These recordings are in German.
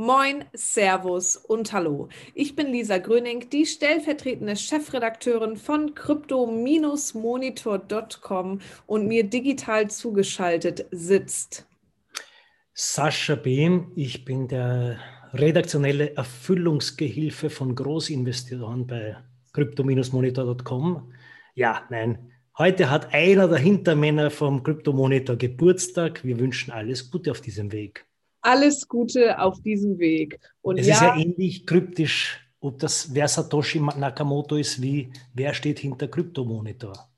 Moin, Servus und Hallo. Ich bin Lisa Gröning, die stellvertretende Chefredakteurin von crypto-monitor.com und mir digital zugeschaltet sitzt. Sascha Behm, ich bin der redaktionelle Erfüllungsgehilfe von Großinvestoren bei crypto-monitor.com. Ja, nein, heute hat einer der Hintermänner vom Crypto-Monitor Geburtstag. Wir wünschen alles Gute auf diesem Weg alles Gute auf diesem Weg. Und es ja, ist ja ähnlich kryptisch, ob das wer Satoshi Nakamoto ist, wie wer steht hinter Kryptomonitor.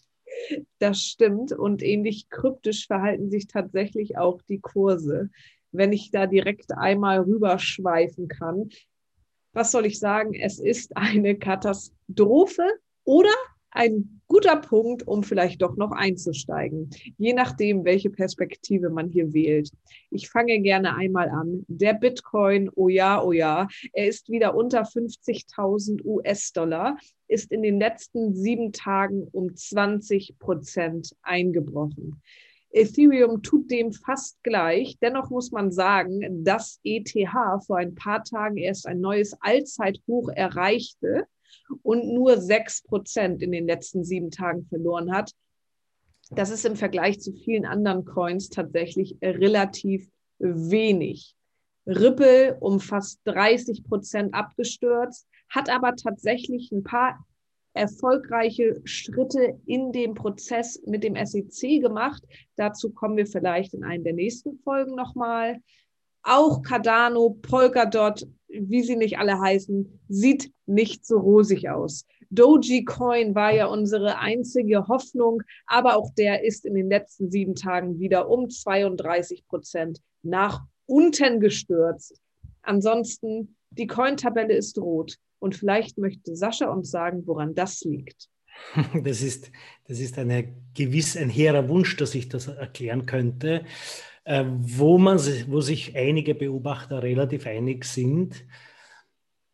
Das stimmt und ähnlich kryptisch verhalten sich tatsächlich auch die Kurse. Wenn ich da direkt einmal rüberschweifen kann, was soll ich sagen? Es ist eine Katastrophe oder ein guter Punkt, um vielleicht doch noch einzusteigen, je nachdem, welche Perspektive man hier wählt. Ich fange gerne einmal an. Der Bitcoin, oh ja, oh ja, er ist wieder unter 50.000 US-Dollar, ist in den letzten sieben Tagen um 20 Prozent eingebrochen. Ethereum tut dem fast gleich. Dennoch muss man sagen, dass ETH vor ein paar Tagen erst ein neues Allzeithoch erreichte und nur sechs Prozent in den letzten sieben Tagen verloren hat. Das ist im Vergleich zu vielen anderen Coins tatsächlich relativ wenig. Ripple um fast 30 Prozent abgestürzt, hat aber tatsächlich ein paar erfolgreiche Schritte in dem Prozess mit dem SEC gemacht. Dazu kommen wir vielleicht in einer der nächsten Folgen nochmal. Auch Cardano, Polkadot, wie sie nicht alle heißen, sieht nicht so rosig aus. Dogecoin war ja unsere einzige Hoffnung, aber auch der ist in den letzten sieben Tagen wieder um 32 Prozent nach unten gestürzt. Ansonsten, die Coin-Tabelle ist rot. Und vielleicht möchte Sascha uns sagen, woran das liegt. Das ist, das ist eine, gewiss ein hehrer Wunsch, dass ich das erklären könnte. Äh, wo, man, wo sich einige Beobachter relativ einig sind,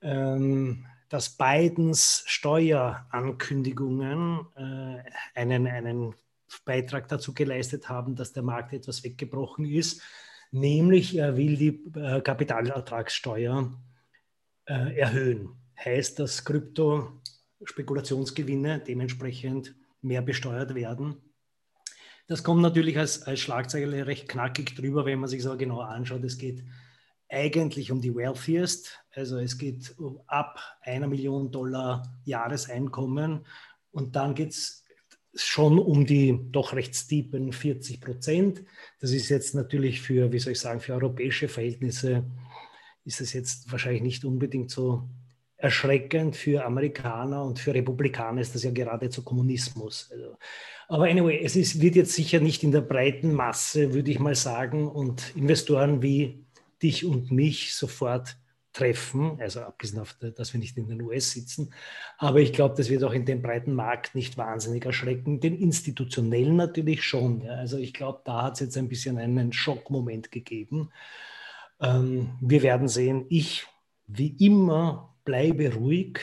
ähm, dass Bidens Steuerankündigungen äh, einen, einen Beitrag dazu geleistet haben, dass der Markt etwas weggebrochen ist. Nämlich er will die äh, Kapitalertragssteuer erhöhen. Heißt, dass Krypto-Spekulationsgewinne dementsprechend mehr besteuert werden. Das kommt natürlich als, als Schlagzeile recht knackig drüber, wenn man sich so genau anschaut. Es geht eigentlich um die Wealthiest. Also es geht um ab einer Million Dollar Jahreseinkommen. Und dann geht es schon um die doch recht steepen 40 Prozent. Das ist jetzt natürlich für, wie soll ich sagen, für europäische Verhältnisse ist es jetzt wahrscheinlich nicht unbedingt so erschreckend. Für Amerikaner und für Republikaner ist das ja geradezu Kommunismus. Also, aber anyway, es ist, wird jetzt sicher nicht in der breiten Masse, würde ich mal sagen, und Investoren wie dich und mich sofort treffen, also abgesehen davon, dass wir nicht in den US sitzen. Aber ich glaube, das wird auch in dem breiten Markt nicht wahnsinnig erschrecken, den institutionellen natürlich schon. Ja. Also ich glaube, da hat es jetzt ein bisschen einen Schockmoment gegeben. Ähm, wir werden sehen, ich wie immer bleibe ruhig.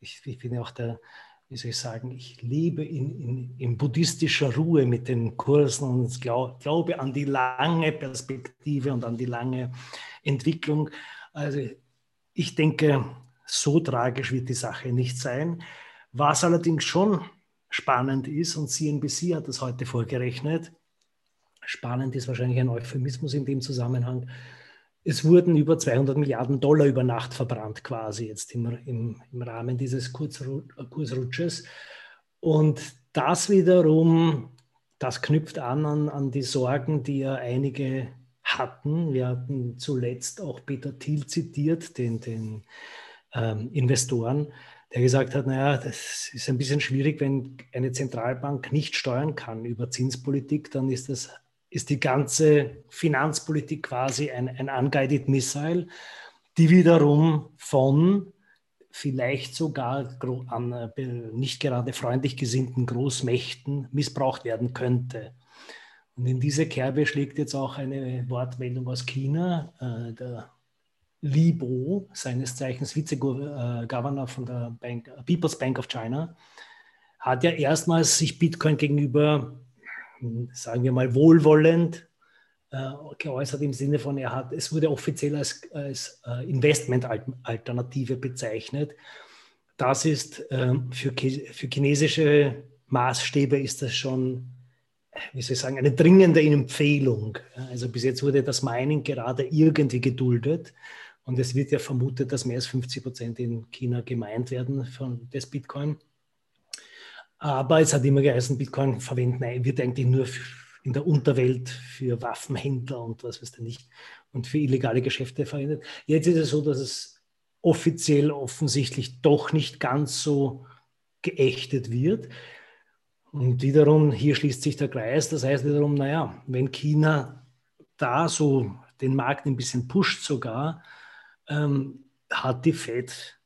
Ich, ich bin auch der, wie soll ich sagen, ich lebe in, in, in buddhistischer Ruhe mit den Kursen und glaub, glaube an die lange Perspektive und an die lange Entwicklung. Also ich denke, so tragisch wird die Sache nicht sein. Was allerdings schon spannend ist, und CNBC hat das heute vorgerechnet, spannend ist wahrscheinlich ein Euphemismus in dem Zusammenhang, es wurden über 200 Milliarden Dollar über Nacht verbrannt, quasi jetzt im, im, im Rahmen dieses Kursrutsches. Und das wiederum, das knüpft an, an an die Sorgen, die ja einige hatten. Wir hatten zuletzt auch Peter Thiel zitiert, den, den ähm, Investoren, der gesagt hat, naja, das ist ein bisschen schwierig, wenn eine Zentralbank nicht steuern kann über Zinspolitik, dann ist das ist die ganze Finanzpolitik quasi ein, ein unguided Missile, die wiederum von vielleicht sogar an äh, nicht gerade freundlich gesinnten Großmächten missbraucht werden könnte. Und in diese Kerbe schlägt jetzt auch eine Wortmeldung aus China. Äh, der Li Bo, seines Zeichens Vize-Governor von der Bank, People's Bank of China, hat ja erstmals sich Bitcoin gegenüber sagen wir mal, wohlwollend äh, geäußert im Sinne von, er hat, es wurde offiziell als, als äh, Investmentalternative bezeichnet. Das ist ähm, für, für chinesische Maßstäbe ist das schon, wie soll ich sagen, eine dringende Empfehlung. Also bis jetzt wurde das Mining gerade irgendwie geduldet. Und es wird ja vermutet, dass mehr als 50 Prozent in China gemeint werden von des Bitcoin. Aber es hat immer geheißen, Bitcoin verwenden wird eigentlich nur in der Unterwelt für Waffenhändler und was weiß ich nicht und für illegale Geschäfte verwendet. Jetzt ist es so, dass es offiziell offensichtlich doch nicht ganz so geächtet wird. Und wiederum, hier schließt sich der Kreis, das heißt wiederum, naja, wenn China da so den Markt ein bisschen pusht sogar, ähm, hat die Fed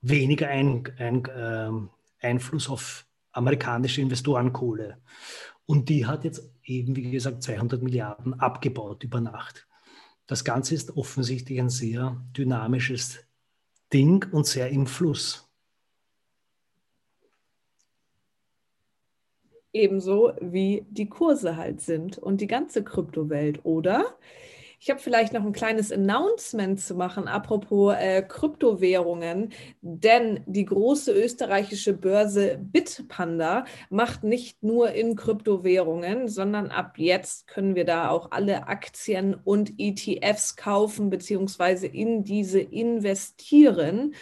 weniger ein, ein, ähm, Einfluss auf amerikanische Investorenkohle. Und die hat jetzt eben, wie gesagt, 200 Milliarden abgebaut über Nacht. Das Ganze ist offensichtlich ein sehr dynamisches Ding und sehr im Fluss. Ebenso wie die Kurse halt sind und die ganze Kryptowelt, oder? Ich habe vielleicht noch ein kleines Announcement zu machen, apropos äh, Kryptowährungen, denn die große österreichische Börse Bitpanda macht nicht nur in Kryptowährungen, sondern ab jetzt können wir da auch alle Aktien und ETFs kaufen bzw. in diese investieren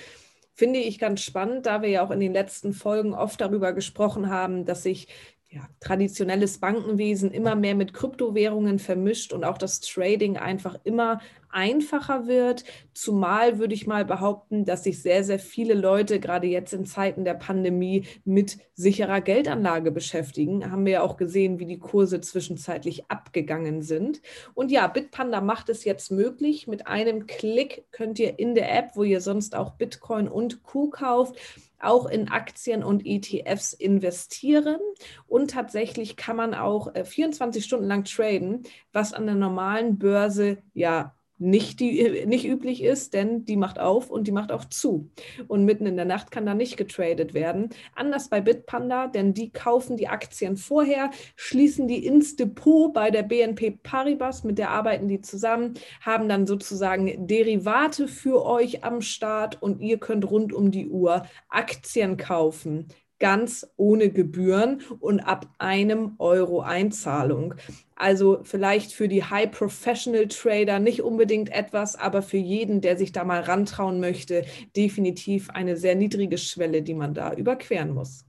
finde ich ganz spannend, da wir ja auch in den letzten Folgen oft darüber gesprochen haben, dass sich ja, traditionelles Bankenwesen immer mehr mit Kryptowährungen vermischt und auch das Trading einfach immer einfacher wird. Zumal würde ich mal behaupten, dass sich sehr, sehr viele Leute gerade jetzt in Zeiten der Pandemie mit sicherer Geldanlage beschäftigen. Haben wir ja auch gesehen, wie die Kurse zwischenzeitlich abgegangen sind. Und ja, Bitpanda macht es jetzt möglich. Mit einem Klick könnt ihr in der App, wo ihr sonst auch Bitcoin und Q kauft, auch in Aktien und ETFs investieren. Und tatsächlich kann man auch 24 äh, Stunden lang traden, was an der normalen Börse ja nicht, die, nicht üblich ist, denn die macht auf und die macht auch zu. Und mitten in der Nacht kann da nicht getradet werden. Anders bei Bitpanda, denn die kaufen die Aktien vorher, schließen die ins Depot bei der BNP Paribas, mit der arbeiten die zusammen, haben dann sozusagen Derivate für euch am Start und ihr könnt rund um die Uhr Aktien kaufen ganz ohne Gebühren und ab einem Euro Einzahlung. Also vielleicht für die High Professional Trader nicht unbedingt etwas, aber für jeden, der sich da mal rantrauen möchte, definitiv eine sehr niedrige Schwelle, die man da überqueren muss.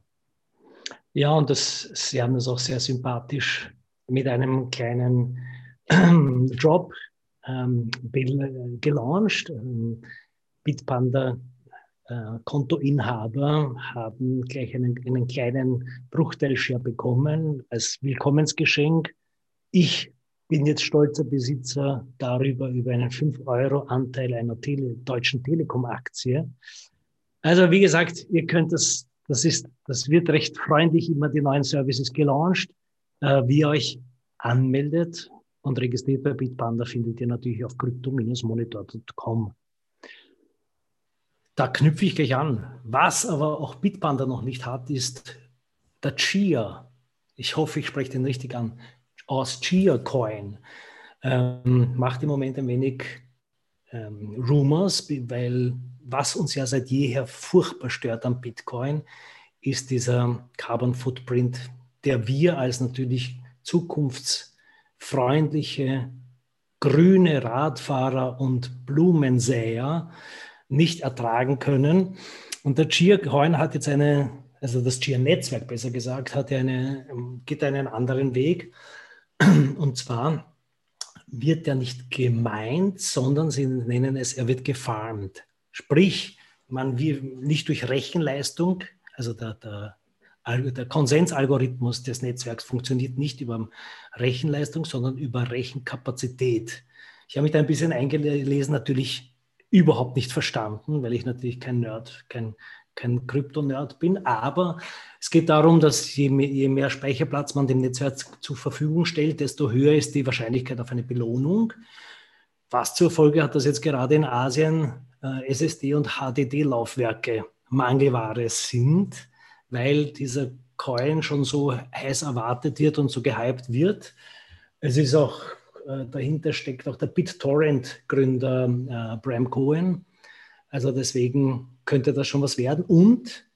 Ja, und das, Sie haben das auch sehr sympathisch mit einem kleinen äh, Drop ähm, gelauncht. Ähm, Bitpanda äh, Kontoinhaber haben gleich einen, einen kleinen Bruchteil-Share bekommen als Willkommensgeschenk. Ich bin jetzt stolzer Besitzer darüber, über einen 5-Euro-Anteil einer Tele deutschen Telekom-Aktie. Also wie gesagt, ihr könnt das, das ist, das wird recht freundlich immer die neuen Services gelauncht. Äh, wie ihr euch anmeldet und registriert bei Bitpanda findet ihr natürlich auf crypto-monitor.com. Da knüpfe ich gleich an. Was aber auch Bitpanda noch nicht hat, ist der Chia. Ich hoffe, ich spreche den richtig an. Aus Chia Coin. Ähm, macht im Moment ein wenig ähm, Rumors, weil was uns ja seit jeher furchtbar stört am Bitcoin, ist dieser Carbon Footprint, der wir als natürlich zukunftsfreundliche grüne Radfahrer und Blumensäer nicht ertragen können. Und der Chia-Coin hat jetzt eine, also das Chia-Netzwerk besser gesagt, hat eine, geht einen anderen Weg. Und zwar wird er nicht gemeint, sondern sie nennen es, er wird gefarmt. Sprich, man wird nicht durch Rechenleistung, also der, der, der Konsensalgorithmus des Netzwerks funktioniert nicht über Rechenleistung, sondern über Rechenkapazität. Ich habe mich da ein bisschen eingelesen, natürlich überhaupt nicht verstanden, weil ich natürlich kein Nerd, kein, kein Krypto-Nerd bin. Aber es geht darum, dass je mehr, je mehr, Speicherplatz man dem Netzwerk zur Verfügung stellt, desto höher ist die Wahrscheinlichkeit auf eine Belohnung. Was zur Folge hat, dass jetzt gerade in Asien äh, SSD- und HDD-Laufwerke Mangelware sind, weil dieser Coin schon so heiß erwartet wird und so gehypt wird. Es ist auch dahinter steckt auch der BitTorrent-Gründer äh, Bram Cohen. Also deswegen könnte das schon was werden. Und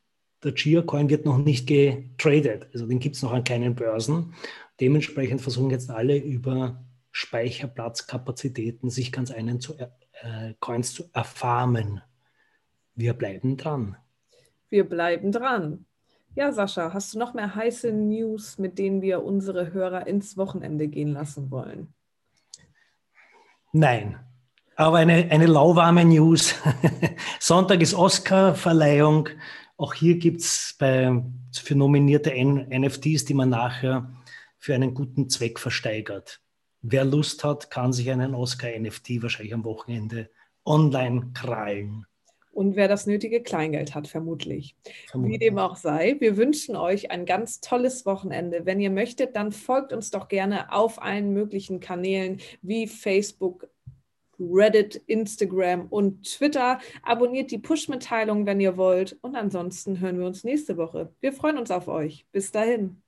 der Chia-Coin wird noch nicht getradet. Also den gibt es noch an keinen Börsen. Dementsprechend versuchen jetzt alle über Speicherplatzkapazitäten sich ganz einen zu, äh, Coins zu erfarmen. Wir bleiben dran. Wir bleiben dran. Ja, Sascha, hast du noch mehr heiße News, mit denen wir unsere Hörer ins Wochenende gehen lassen wollen? Nein, aber eine, eine lauwarme News. Sonntag ist Oscar-Verleihung. Auch hier gibt es für nominierte NFTs, die man nachher für einen guten Zweck versteigert. Wer Lust hat, kann sich einen Oscar-NFT wahrscheinlich am Wochenende online krallen. Und wer das nötige Kleingeld hat, vermutlich. vermutlich. Wie dem auch sei, wir wünschen euch ein ganz tolles Wochenende. Wenn ihr möchtet, dann folgt uns doch gerne auf allen möglichen Kanälen wie Facebook, Reddit, Instagram und Twitter. Abonniert die Push-Mitteilung, wenn ihr wollt. Und ansonsten hören wir uns nächste Woche. Wir freuen uns auf euch. Bis dahin.